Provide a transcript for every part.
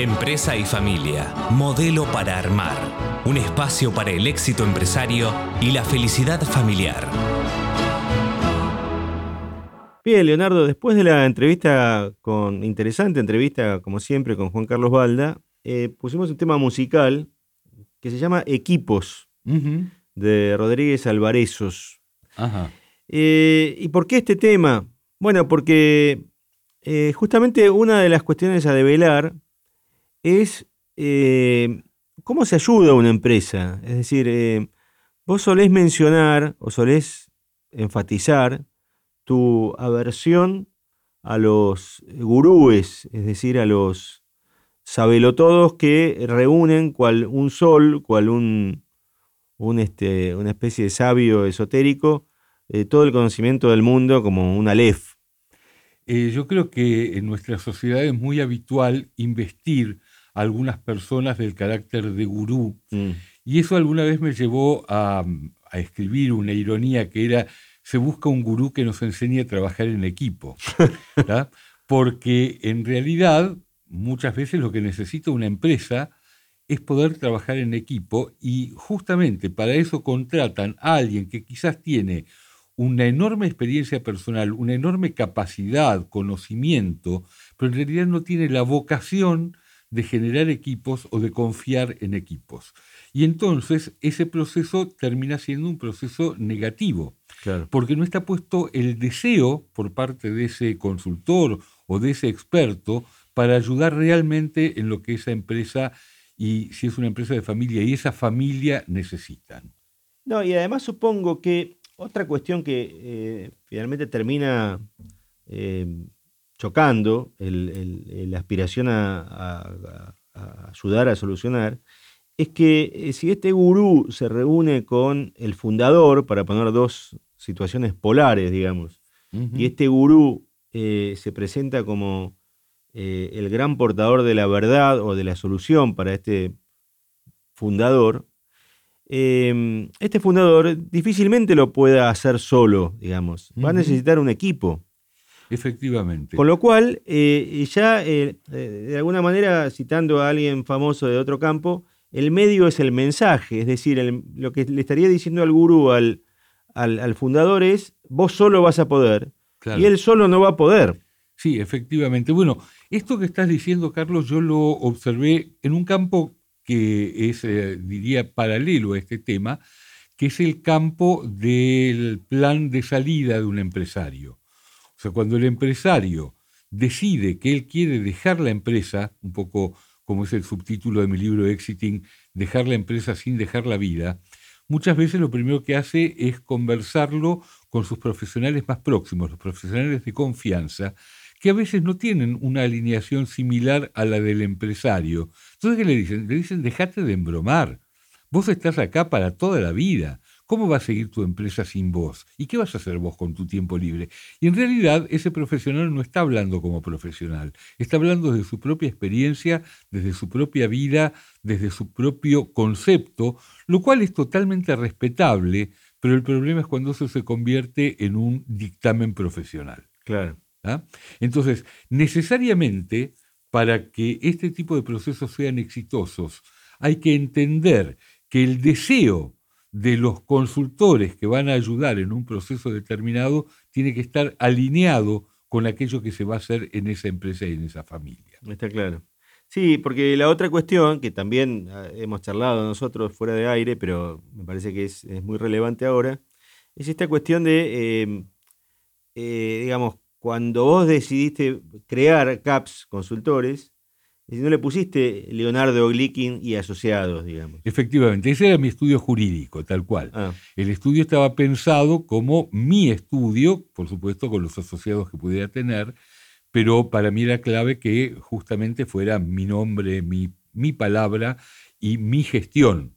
Empresa y familia, modelo para armar. Un espacio para el éxito empresario y la felicidad familiar. Bien, Leonardo, después de la entrevista con, interesante entrevista, como siempre, con Juan Carlos Balda, eh, pusimos un tema musical que se llama Equipos, de Rodríguez Alvarezos. Ajá. Eh, ¿Y por qué este tema? Bueno, porque eh, justamente una de las cuestiones a develar es eh, cómo se ayuda a una empresa. Es decir, eh, vos solés mencionar o solés enfatizar tu aversión a los gurúes, es decir, a los sabelotodos que reúnen cual un sol, cual un, un este, una especie de sabio esotérico, eh, todo el conocimiento del mundo como un alef. Yo creo que en nuestra sociedad es muy habitual investir a algunas personas del carácter de gurú. Mm. Y eso alguna vez me llevó a, a escribir una ironía que era, se busca un gurú que nos enseñe a trabajar en equipo. Porque en realidad muchas veces lo que necesita una empresa es poder trabajar en equipo y justamente para eso contratan a alguien que quizás tiene una enorme experiencia personal, una enorme capacidad, conocimiento, pero en realidad no tiene la vocación de generar equipos o de confiar en equipos. Y entonces ese proceso termina siendo un proceso negativo, Claro. porque no está puesto el deseo por parte de ese consultor o de ese experto para ayudar realmente en lo que esa empresa y si es una empresa de familia y esa familia necesitan. No, y además supongo que otra cuestión que eh, finalmente termina eh, chocando el- el- el- la aspiración a, a- a ayudar a solucionar es que eh, si este gurú se reúne con el fundador, para poner dos situaciones polares, digamos, y este gurú eh, se presenta como eh, el gran portador de la verdad o de la solución para este fundador, eh, este fundador difícilmente lo pueda hacer solo, digamos. Va a necesitar un equipo. Efectivamente. Con lo cual, eh, ya eh, de alguna manera, citando a alguien famoso de otro campo, el medio es el mensaje, es decir, el- lo que le estaría diciendo al gurú, al, al- al fundador es, vos solo vas a poder, Claro. y él solo no va a poder. Sí, efectivamente. Bueno, esto que estás diciendo, Carlos, yo lo observé en un campo que es, eh, diría, paralelo a este tema, que es el campo del plan de salida de un empresario. O sea, cuando el empresario decide que él quiere dejar la empresa, un poco como es el subtítulo de mi libro Exiting, dejar la empresa sin dejar la vida, muchas veces lo primero que hace es conversarlo con sus profesionales más próximos, los profesionales de confianza, que a veces no tienen una alineación similar a la del empresario. Entonces, ¿qué le dicen? Le dicen, déjate de embromar. Vos estás acá para toda la vida. ¿Cómo va a seguir tu empresa sin vos? ¿Y qué vas a hacer vos con tu tiempo libre? Y en realidad ese profesional no está hablando como profesional, está hablando de su propia experiencia, desde su propia vida, desde su propio concepto, lo cual es totalmente respetable, pero el problema es cuando eso se convierte en un dictamen profesional. Claro. ¿ah? Entonces, necesariamente, para que este tipo de procesos sean exitosos, hay que entender que el deseo de los consultores que van a ayudar en un proceso determinado tiene que estar alineado con aquello que se va a hacer en esa empresa y en esa familia. Está claro. Sí, porque la otra cuestión que también ah, hemos charlado nosotros fuera de aire, pero me parece que es, muy relevante ahora, es esta cuestión de, eh, eh, digamos, cuando vos decidiste crear CAPS consultores, no le pusiste Leonardo Glikin y asociados, digamos. Efectivamente, ese era mi estudio jurídico, tal cual. Ah, El estudio estaba pensado como mi estudio, por supuesto con los asociados que pudiera tener, pero para mí era clave que justamente fuera mi nombre, mi, mi palabra y mi gestión.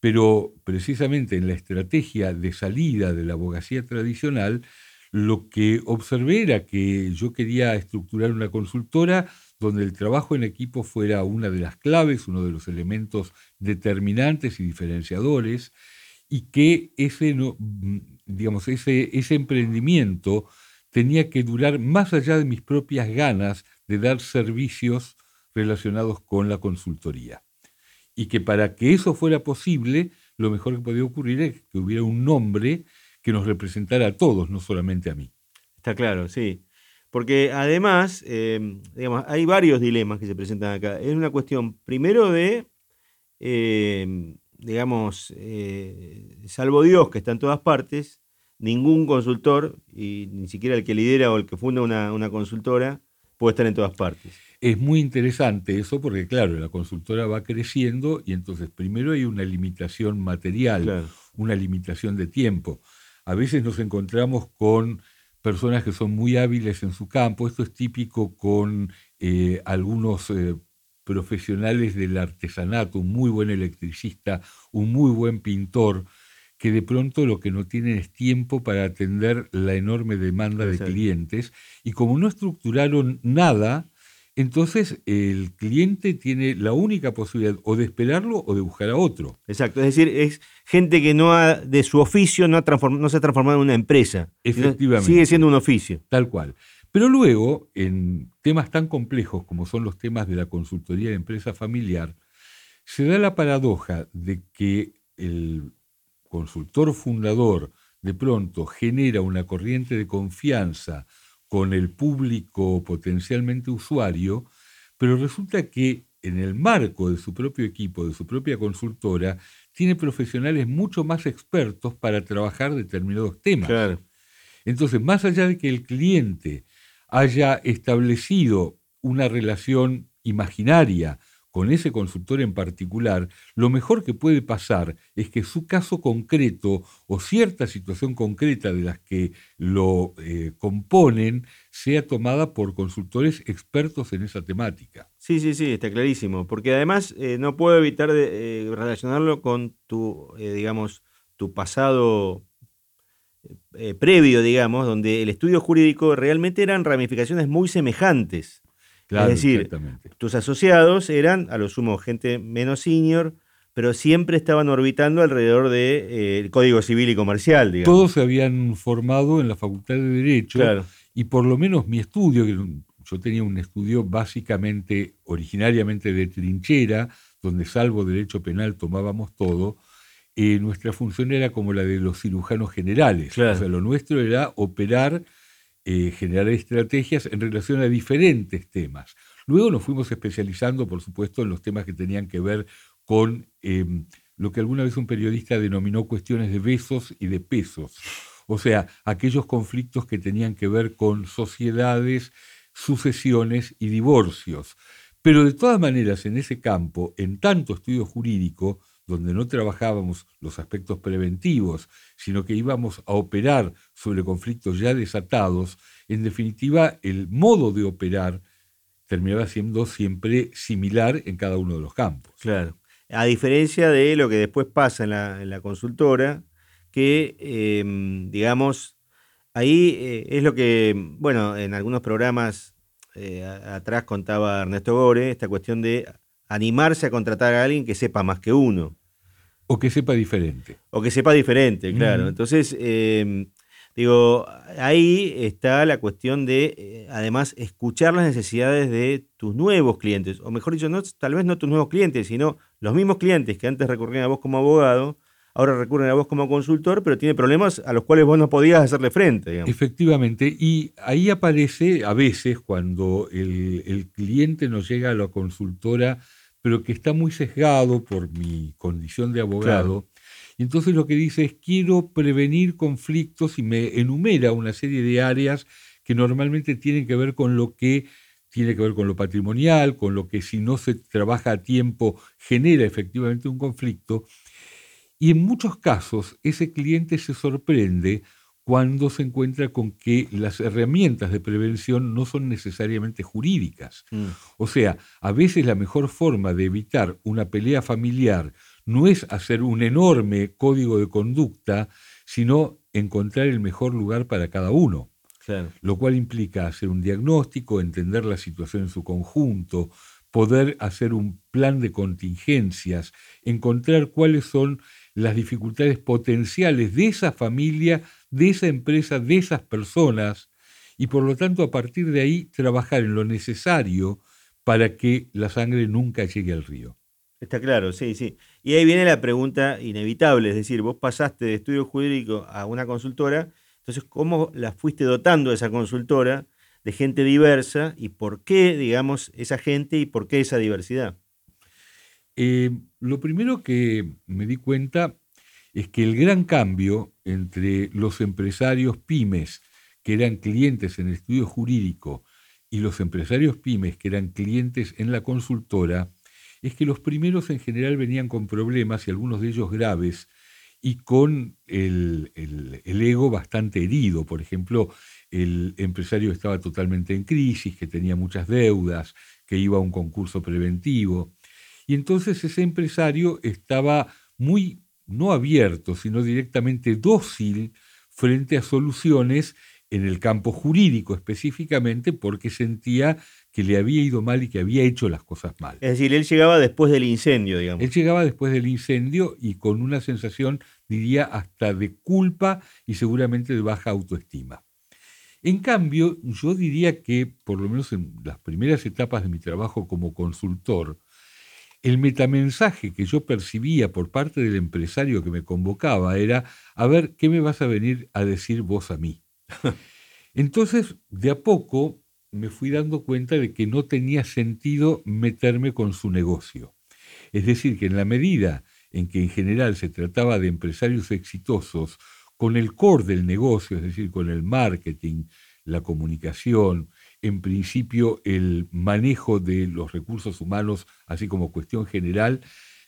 Pero precisamente en la estrategia de salida de la abogacía tradicional, lo que observé era que yo quería estructurar una consultora donde el trabajo en equipo fuera una de las claves, uno de los elementos determinantes y diferenciadores, y que ese, mm, digamos, ese, ese emprendimiento tenía que durar más allá de mis propias ganas de dar servicios relacionados con la consultoría. Y que para que eso fuera posible, lo mejor que podía ocurrir es que hubiera un nombre que nos representara a todos, no solamente a mí. Está claro, sí. Porque además, eh, digamos, hay varios dilemas que se presentan acá. Es una cuestión, primero, de, eh, digamos, eh, salvo Dios, que está en todas partes, ningún consultor, y ni siquiera el que lidera o el que funda una, consultora, puede estar en todas partes. Es muy interesante eso porque, claro, la consultora va creciendo y entonces primero hay una limitación material, una limitación de tiempo. A veces nos encontramos con personas que son muy hábiles en su campo. Esto es típico con eh, algunos eh, profesionales del artesanato, un muy buen electricista, un muy buen pintor, que de pronto lo que no tienen es tiempo para atender la enorme demanda de clientes y como no estructuraron nada, entonces el cliente tiene la única posibilidad o de esperarlo o de buscar a otro. Exacto, es decir, es gente que no ha, de su oficio no, ha no se ha transformado en una empresa. Efectivamente. Sigue siendo un oficio. Tal cual. Pero luego, en temas tan complejos como son los temas de la consultoría de empresa familiar, se da la paradoja de que el consultor fundador de pronto genera una corriente de confianza con el público potencialmente usuario, pero resulta que en el marco de su propio equipo, de su propia consultora, tiene profesionales mucho más expertos para trabajar determinados temas. Entonces, más allá de que el cliente haya establecido una relación imaginaria con ese consultor en particular, lo mejor que puede pasar es que su caso concreto o cierta situación concreta de las que lo eh, componen sea tomada por consultores expertos en esa temática. Sí, sí, sí, está clarísimo, porque además eh, no puedo evitar eh, relacionarlo con tu, digamos, tu pasado previo, digamos, donde el estudio jurídico realmente eran ramificaciones muy semejantes es decir, tus asociados eran a lo sumo gente menos senior, pero siempre estaban orbitando alrededor del de, eh, Código Civil y Comercial. Digamos. Todos se habían formado en la Facultad de Derecho y por lo menos mi estudio, que yo tenía un estudio básicamente, originariamente de trinchera, donde salvo derecho penal tomábamos todo, eh, nuestra función era como la de los cirujanos generales. O sea, lo nuestro era operar eh, generar estrategias en relación a diferentes temas. Luego nos fuimos especializando, por supuesto, en los temas que tenían que ver con em, lo que alguna vez un periodista denominó cuestiones de besos y de pesos. O sea, aquellos conflictos que tenían que ver con sociedades, sucesiones y divorcios. Pero de todas maneras, en ese campo, en tanto estudio jurídico, donde no trabajábamos los aspectos preventivos, sino que íbamos a operar sobre conflictos ya desatados, en definitiva el modo de operar terminaba siendo siempre similar en cada uno de los campos. Claro. A diferencia de lo que después pasa en la, consultora, que, em, digamos, ahí eh, es lo que, bueno, en algunos programas eh, atrás contaba Ernesto Gore, esta cuestión de animarse a contratar a alguien que sepa más que uno. O que sepa diferente. O que sepa diferente, claro. Entonces, em, digo, ahí está la cuestión de, eh, además, escuchar las necesidades de tus nuevos clientes. O mejor dicho, no, tal vez no tus nuevos clientes, sino los mismos clientes que antes recurrían a vos como abogado, ahora recurren a vos como consultor, pero tiene problemas a los cuales vos no podías hacerle frente. Efectivamente, y ahí aparece a veces cuando el, el cliente nos llega a la consultora pero que está muy sesgado por mi condición de abogado. Y entonces lo que dice es, quiero prevenir conflictos y me enumera una serie de áreas que normalmente tienen que ver con lo que tiene que ver con lo patrimonial, con lo que si no se trabaja a tiempo genera efectivamente un conflicto. Y en muchos casos ese cliente se sorprende cuando se encuentra con que las herramientas de prevención no son necesariamente jurídicas. Mm. O sea, a veces la mejor forma de evitar una pelea familiar no es hacer un enorme código de conducta, sino encontrar el mejor lugar para cada uno. Lo cual implica hacer un diagnóstico, entender la situación en su conjunto, poder hacer un plan de contingencias, encontrar cuáles son las dificultades potenciales de esa familia de esa empresa, de esas personas, y por lo tanto a partir de ahí trabajar en lo necesario para que la sangre nunca llegue al río. Está claro, sí, sí. Y ahí viene la pregunta inevitable, es decir, vos pasaste de estudio jurídico a una consultora, entonces, ¿cómo la fuiste dotando esa consultora de gente diversa y por qué, digamos, esa gente y por qué esa diversidad? Eh, lo primero que me di cuenta es que el gran cambio entre los empresarios pymes que eran clientes en el estudio jurídico y los empresarios pymes que eran clientes en la consultora es que los primeros en general venían con problemas y algunos de ellos graves y con el, el, ego bastante herido. Por ejemplo, el empresario estaba totalmente en crisis, que tenía muchas deudas, que iba a un concurso preventivo. Y entonces ese empresario estaba muy, no abierto, sino directamente dócil frente a soluciones en el campo jurídico específicamente porque sentía que le había ido mal y que había hecho las cosas mal. Es decir, él llegaba después del incendio, digamos. Él llegaba después del incendio y con una sensación, diría, hasta de culpa y seguramente de baja autoestima. En cambio, yo diría que, por lo menos en las primeras etapas de mi trabajo como consultor, el metamensaje que yo percibía por parte del empresario que me convocaba era, a ver, ¿qué me vas a venir a decir vos a mí? Entonces, de a poco me fui dando cuenta de que no tenía sentido meterme con su negocio. Es decir, que en la medida en que en general se trataba de empresarios exitosos, con el core del negocio, es decir, con el marketing, la comunicación, en principio el manejo de los recursos humanos, así como cuestión general,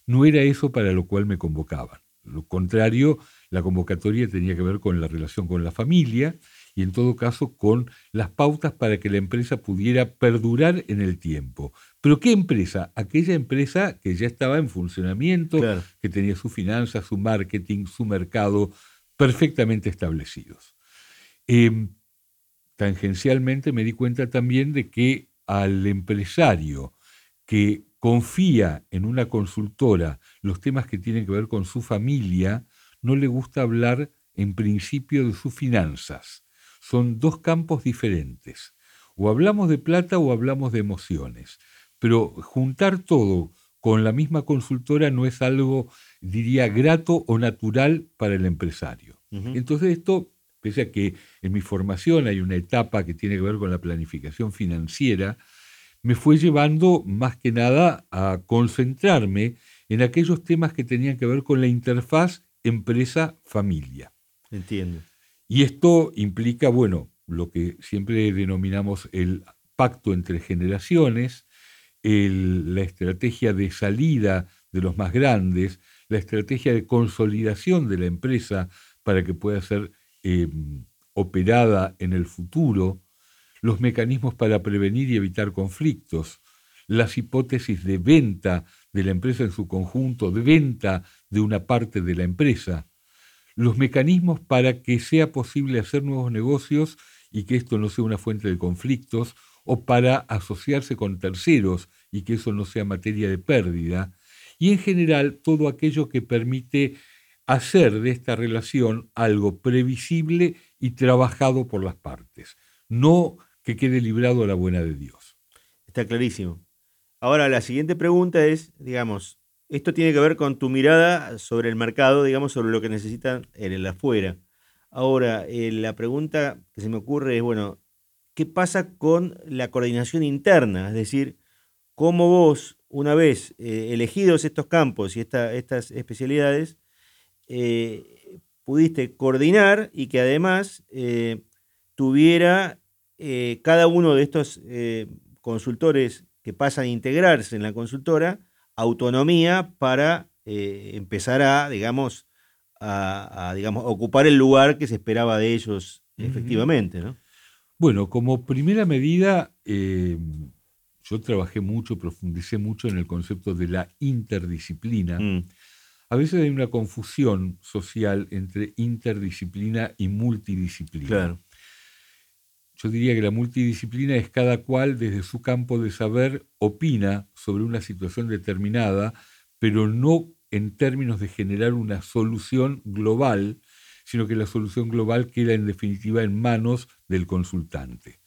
no era eso para lo cual me convocaban. Lo contrario, la convocatoria tenía que ver con la relación con la familia y en todo caso con las pautas para que la empresa pudiera perdurar en el tiempo. Pero ¿qué empresa? Aquella empresa que ya estaba en funcionamiento, que tenía sus finanzas, su marketing, su mercado perfectamente establecidos. Em, tangencialmente me di cuenta también de que al empresario que confía en una consultora los temas que tienen que ver con su familia, no le gusta hablar en principio de sus finanzas. Son dos campos diferentes. O hablamos de plata o hablamos de emociones. Pero juntar todo con la misma consultora no es algo, diría, grato o natural para el empresario. Entonces esto, pese a que en mi formación hay una etapa que tiene que ver con la planificación financiera, me fue llevando más que nada a concentrarme en aquellos temas que tenían que ver con la interfaz empresa-familia. Entiendo. Y esto implica, bueno, lo que siempre denominamos el pacto entre generaciones, la estrategia de salida de los más grandes, la estrategia de consolidación de la empresa para que pueda ser em, operada en el futuro, los mecanismos para prevenir y evitar conflictos, las hipótesis de venta de la empresa en su conjunto, de venta de una parte de la empresa, los mecanismos para que sea posible hacer nuevos negocios y que esto no sea una fuente de conflictos, o para asociarse con terceros y que eso no sea materia de pérdida, y en general todo aquello que permite hacer de esta relación algo previsible y trabajado por las partes, no que quede librado a la buena de Dios. Está clarísimo. Ahora, la siguiente pregunta es, digamos, esto tiene que ver con tu mirada sobre el mercado, digamos, sobre lo que necesitan en el afuera. Ahora, eh, la pregunta que se me ocurre es, bueno, ¿qué pasa con la coordinación interna? Es decir, ¿cómo vos, una vez eh, elegidos estos campos y estas especialidades, eh, pudiste coordinar y que además tuviera cada uno de estos consultores que pasan a integrarse en la consultora, autonomía para eh, empezar a, digamos, a, digamos, ocupar el lugar que se esperaba de ellos efectivamente, ¿no? Bueno, como primera medida, yo trabajé mucho, profundicé mucho en el concepto de la interdisciplina. Mm. A veces hay una confusión social entre interdisciplina y multidisciplina. Claro. Yo diría que la multidisciplina es cada cual desde su campo de saber opina sobre una situación determinada, pero no en términos de generar una solución global, sino que la solución global queda en definitiva en manos del consultante.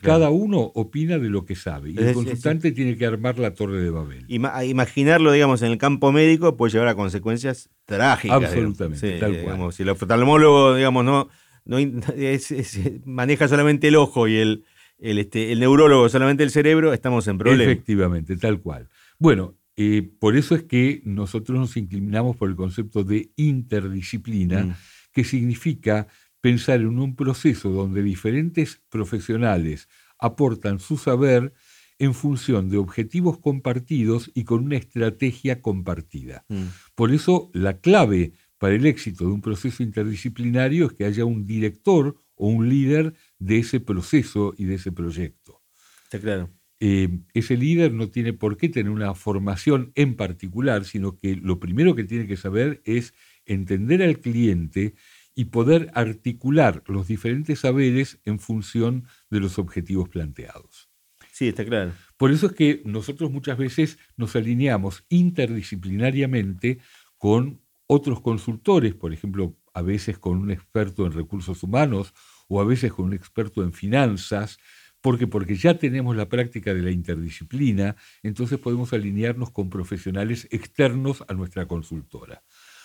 Cada uno opina de lo que sabe y el consultante tiene que armar la torre de Babel. imaginarlo, digamos, en el campo médico puede llevar a consecuencias trágicas. Absolutamente, tal cual. si el oftalmólogo, digamos, no, no maneja solamente el ojo y el, el, este, el neurólogo solamente el cerebro, estamos en problemas. Efectivamente, tal cual. Bueno, eh, por eso es que nosotros nos inclinamos por el concepto de interdisciplina, mm. que significa pensar en un proceso donde diferentes profesionales aportan su saber en función de objetivos compartidos y con una estrategia compartida. Mm. Por eso la clave para el éxito de un proceso interdisciplinario es que haya un director o un líder de ese proceso y de ese proyecto. Está claro. Eh, ese líder no tiene por qué tener una formación en particular, sino que lo primero que tiene que saber es entender al cliente y poder articular los diferentes saberes en función de los objetivos planteados. Sí, está claro. Por eso es que nosotros muchas veces nos alineamos interdisciplinariamente con otros consultores, por ejemplo, a veces con un experto en recursos humanos o a veces con un experto en finanzas, porque porque ya tenemos la práctica de la interdisciplina, entonces podemos alinearnos con profesionales externos a nuestra consultora.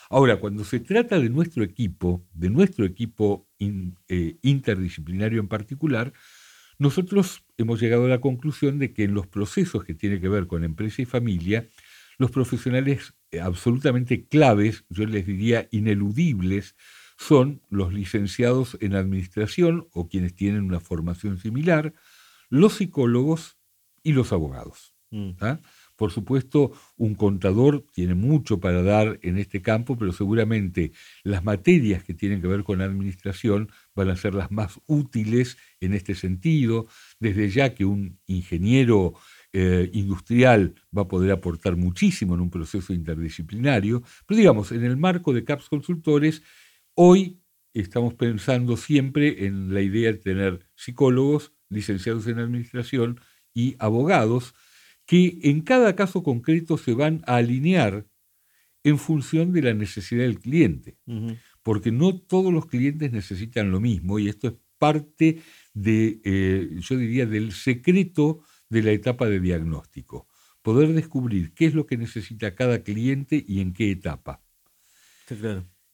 Ahora, cuando se trata de nuestro equipo, de nuestro equipo eh, interdisciplinario en particular, nosotros hemos llegado a la conclusión de que en los procesos que tienen que ver con empresa y familia, los profesionales eh, absolutamente claves, yo les diría ineludibles, son los licenciados en administración o quienes tienen una formación similar, los psicólogos y los abogados. Mm. Por supuesto, un contador tiene mucho para dar en este campo, pero seguramente las materias que tienen que ver con administración van a ser las más útiles en este sentido, desde ya que un ingeniero eh, industrial va a poder aportar muchísimo en un proceso interdisciplinario, pero digamos, en el marco de CAPS Consultores, hoy estamos pensando siempre en la idea de tener psicólogos, licenciados en administración y abogados, que en cada caso concreto se van a alinear en función de la necesidad del cliente, porque no todos los clientes necesitan lo mismo y esto es parte de, eh, yo diría, del secreto de la etapa de diagnóstico, poder descubrir qué es lo que necesita cada cliente y en qué etapa.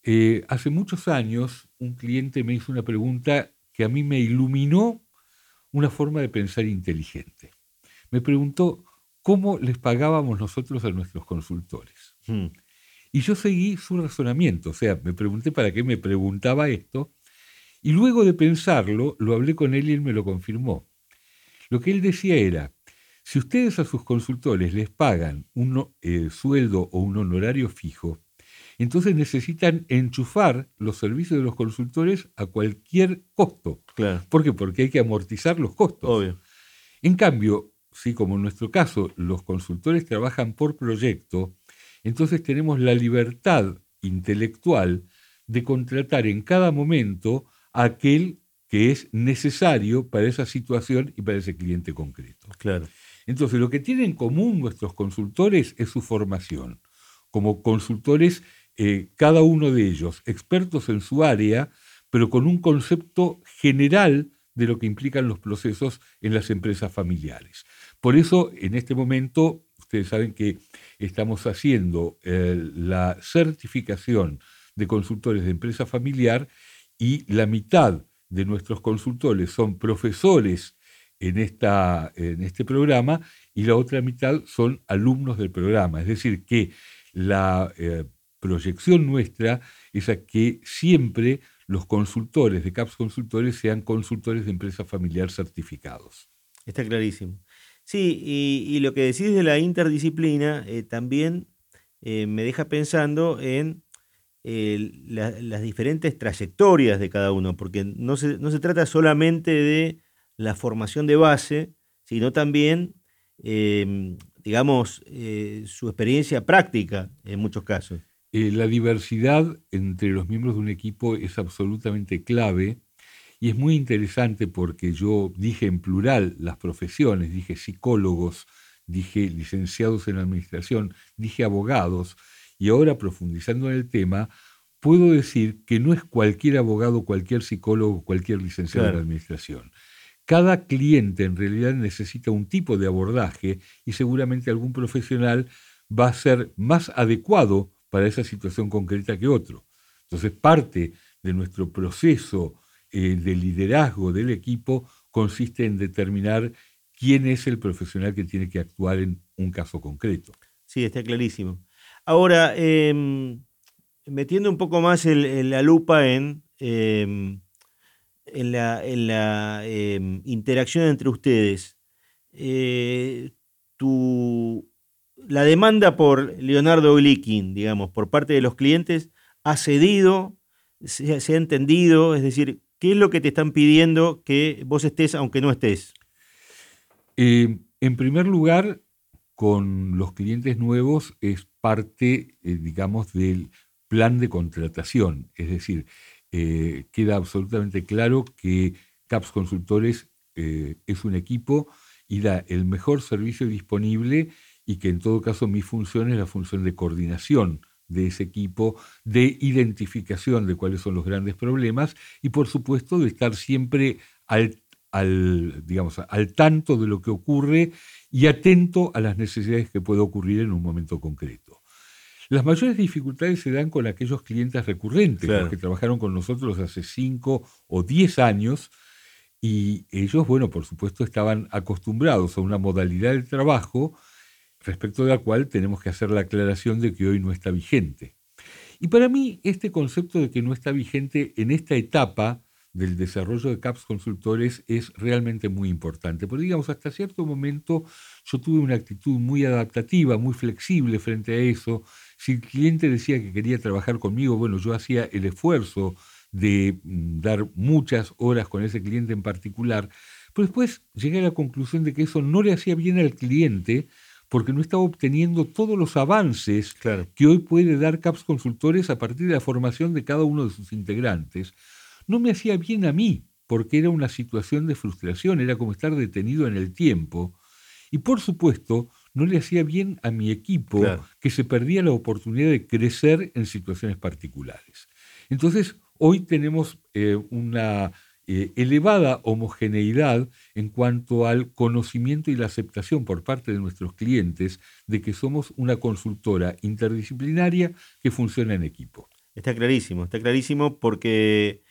Eh, hace muchos años un cliente me hizo una pregunta que a mí me iluminó una forma de pensar inteligente. Me preguntó, cómo les pagábamos nosotros a nuestros consultores. Hmm. Y yo seguí su razonamiento, o sea, me pregunté para qué me preguntaba esto, y luego de pensarlo, lo hablé con él y él me lo confirmó. Lo que él decía era, si ustedes a sus consultores les pagan un eh, sueldo o un honorario fijo, entonces necesitan enchufar los servicios de los consultores a cualquier costo. Claro. ¿Por qué? Porque hay que amortizar los costos. Obvio. En cambio, sí, como en nuestro caso, los consultores trabajan por proyecto, entonces tenemos la libertad intelectual de contratar en cada momento a aquel que es necesario para esa situación y para ese cliente concreto. Claro. Entonces, lo que tienen en común nuestros consultores es su formación. Como consultores, eh, cada uno de ellos, expertos en su área, pero con un concepto general de lo que implican los procesos en las empresas familiares. Por eso, en este momento, ustedes saben que estamos haciendo eh, la certificación de consultores de empresa familiar y la mitad de nuestros consultores son profesores en, esta, en este programa y la otra mitad son alumnos del programa. Es decir, que la eh, proyección nuestra es a que siempre los consultores de CAPS Consultores sean consultores de empresa familiar certificados. Está clarísimo. Sí, y, lo que decís de la interdisciplina eh, también eh, me deja pensando en eh, las diferentes trayectorias de cada uno, porque no se, no se, trata solamente de la formación de base, sino también, em, digamos, su experiencia práctica en muchos casos. la diversidad entre los miembros de un equipo es absolutamente clave y es muy interesante porque yo dije en plural las profesiones, dije psicólogos, dije licenciados en administración, dije abogados, y ahora profundizando en el tema, puedo decir que no es cualquier abogado, cualquier psicólogo, cualquier licenciado en administración. cada cliente en realidad necesita un tipo de abordaje y seguramente algún profesional va a ser más adecuado para esa situación concreta que otro. Entonces, parte de nuestro proceso eh, de liderazgo del equipo consiste en determinar quién es el profesional que tiene que actuar en un caso concreto. Sí, está clarísimo. Ahora, em, metiendo un poco más la lupa en, em, en la, em, interacción entre ustedes, eh, la demanda por Leonardo Glikin, digamos, por parte de los clientes, ha cedido, se, ha entendido, es decir, ¿qué es lo que te están pidiendo que vos estés aunque no estés? Eh, en primer lugar, con los clientes nuevos es parte, eh, digamos, del plan de contratación. Es decir, eh, queda absolutamente claro que CAPS Consultores es un equipo y da el mejor servicio disponible y que en todo caso mi función es la función de coordinación de ese equipo, de identificación de cuáles son los grandes problemas y por supuesto de estar siempre al, al, digamos, al tanto de lo que ocurre y atento a las necesidades que puede ocurrir en un momento concreto. Las mayores dificultades se dan con aquellos clientes recurrentes, los que trabajaron con nosotros hace 5 o 10 años, y ellos, bueno, por supuesto, estaban acostumbrados a una modalidad de trabajo respecto de la cual tenemos que hacer la aclaración de que hoy no está vigente. Y para mí este concepto de que no está vigente en esta etapa del desarrollo de CAPS consultores es realmente muy importante. Porque digamos, hasta cierto momento yo tuve una actitud muy adaptativa, muy flexible frente a eso. Si el cliente decía que quería trabajar conmigo, bueno, yo hacía el esfuerzo de mm, dar muchas horas con ese cliente en particular. Pero después llegué a la conclusión de que eso no le hacía bien al cliente porque no estaba obteniendo todos los avances que hoy puede dar CAPS Consultores a partir de la formación de cada uno de sus integrantes, no me hacía bien a mí, porque era una situación de frustración, era como estar detenido en el tiempo. Y por supuesto, no le hacía bien a mi equipo que se perdía la oportunidad de crecer en situaciones particulares. Entonces, hoy tenemos eh, una eh, elevada homogeneidad en cuanto al conocimiento y la aceptación por parte de nuestros clientes de que somos una consultora interdisciplinaria que funciona en equipo. Está clarísimo, está clarísimo porque,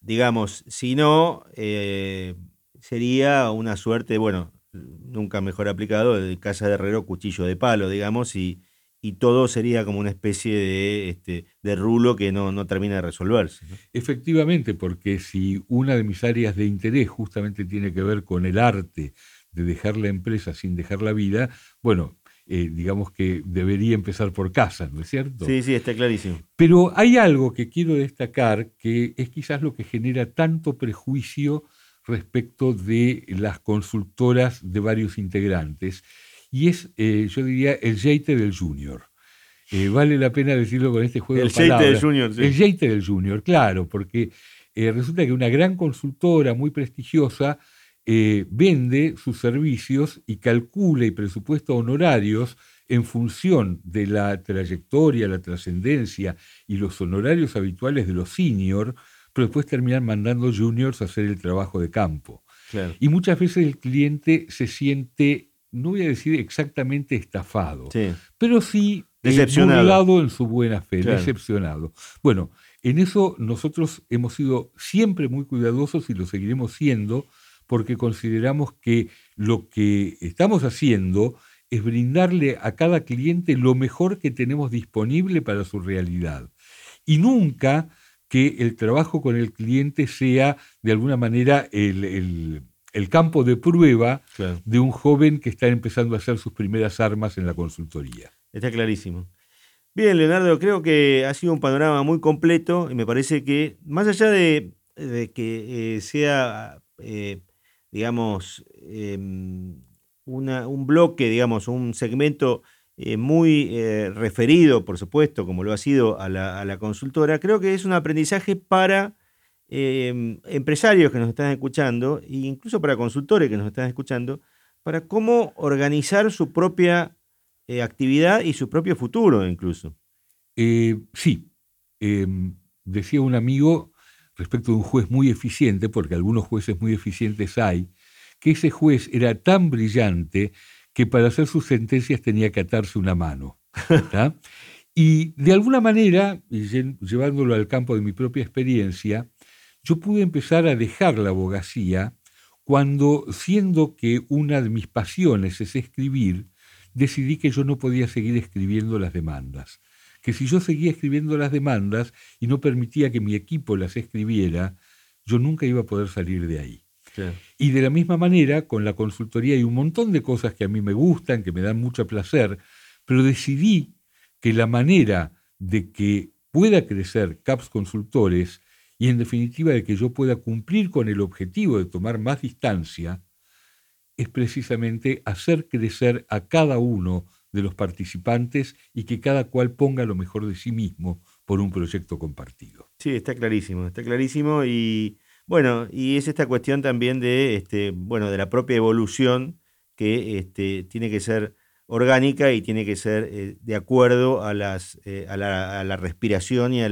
digamos, si no, eh, sería una suerte, bueno, nunca mejor aplicado, de casa de herrero, cuchillo de palo, digamos, y, y todo sería como una especie de, este, de rulo que no, no termina de resolverse. Efectivamente, porque si una de mis áreas de interés justamente tiene que ver con el arte de dejar la empresa sin dejar la vida, bueno, eh, digamos que debería empezar por casa, ¿no es cierto? Sí, sí, está clarísimo. Pero hay algo que quiero destacar que es quizás lo que genera tanto prejuicio respecto de las consultoras de varios integrantes, y es, eh, yo diría, el jeite del junior. Eh, vale la pena decirlo con este juego el de palabras. El del junior, sí. El jeite del junior, claro, porque eh, resulta que una gran consultora muy prestigiosa vende sus servicios y calcula y presupuesta honorarios en función de la trayectoria, la trascendencia y los honorarios habituales de los senior, pero después terminan mandando juniors a hacer el trabajo de campo. Y muchas veces el cliente se siente no voy a decir exactamente estafado, pero sí eh, decepcionado en su buena fe, decepcionado. Bueno, en eso nosotros hemos sido siempre muy cuidadosos y lo seguiremos siendo porque consideramos que lo que estamos haciendo es brindarle a cada cliente lo mejor que tenemos disponible para su realidad. Y nunca que el trabajo con el cliente sea de alguna manera el el campo de prueba de un joven que está empezando a hacer sus primeras armas en la consultoría. Está clarísimo. Bien, Leonardo, creo que ha sido un panorama muy completo y me parece que, más allá de, que eh, sea, eh, digamos, em, un bloque, digamos, un segmento eh, muy referido, por supuesto, como lo ha sido a la, a la consultora, creo que es un aprendizaje para Em, empresarios que nos están escuchando, e incluso para consultores que nos están escuchando, para cómo organizar su propia eh, actividad y su propio futuro incluso. Eh, sí, em, decía un amigo respecto de un juez muy eficiente, porque algunos jueces muy eficientes hay, que ese juez era tan brillante que para hacer sus sentencias tenía que atarse una mano. Y de alguna manera, llevándolo al campo de mi propia experiencia, yo pude empezar a dejar la abogacía cuando, siendo que una de mis pasiones es escribir, decidí que yo no podía seguir escribiendo las demandas. Que si yo seguía escribiendo las demandas y no permitía que mi equipo las escribiera, yo nunca iba a poder salir de ahí. Y de la misma manera, con la consultoría hay un montón de cosas que a mí me gustan, que me dan mucho placer, pero decidí que la manera de que pueda crecer CAPS Consultores y en definitiva de que yo pueda cumplir con el objetivo de tomar más distancia, es precisamente hacer crecer a cada uno de los participantes y que cada cual ponga lo mejor de sí mismo por un proyecto compartido. Sí, está clarísimo, está clarísimo y bueno, y es esta cuestión también de este, bueno, de la propia evolución que este, tiene que ser orgánica y tiene que ser eh, de acuerdo a, las, eh, a, la, respiración y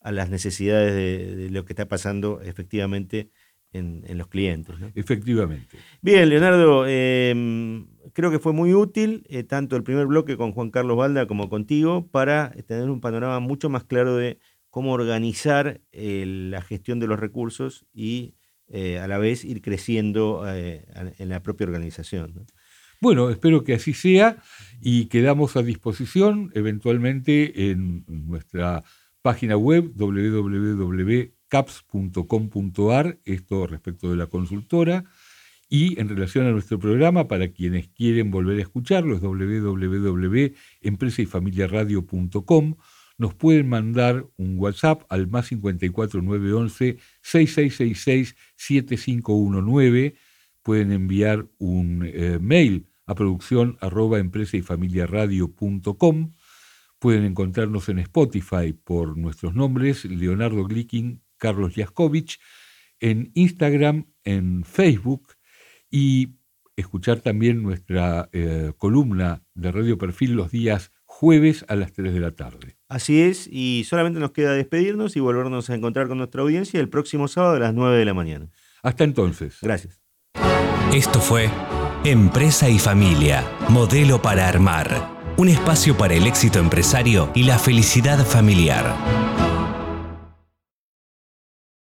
a las necesidades de, lo que está pasando efectivamente en, los clientes. Efectivamente. Bien, Leonardo, em, creo que fue muy útil eh, tanto el primer bloque con Juan Carlos Balda como contigo para tener un panorama mucho más claro de cómo organizar la gestión de los recursos y a la vez ir creciendo en la propia organización. Bueno, espero que así sea y quedamos a disposición eventualmente en nuestra página web www.caps.com.ar, esto respecto de la consultora, y en relación a nuestro programa, para quienes quieren volver a escucharlo, es www.empresayfamiliaradio.com. Nos pueden mandar un WhatsApp al más 54 911 6666 7519 pueden enviar un eh, mail a producción arroba empresa y familia Pueden encontrarnos en Spotify por nuestros nombres, Leonardo Glicking, Carlos Yaskovic, en Instagram, en Facebook y escuchar también nuestra eh, columna de Radio Perfil los días jueves a las 3 de la tarde. Así es, y solamente nos queda despedirnos y volvernos a encontrar con nuestra audiencia el próximo sábado a las 9 de la mañana. Hasta entonces. Gracias. Esto fue Empresa y Familia, modelo para armar. Un espacio para el éxito empresario y la felicidad familiar.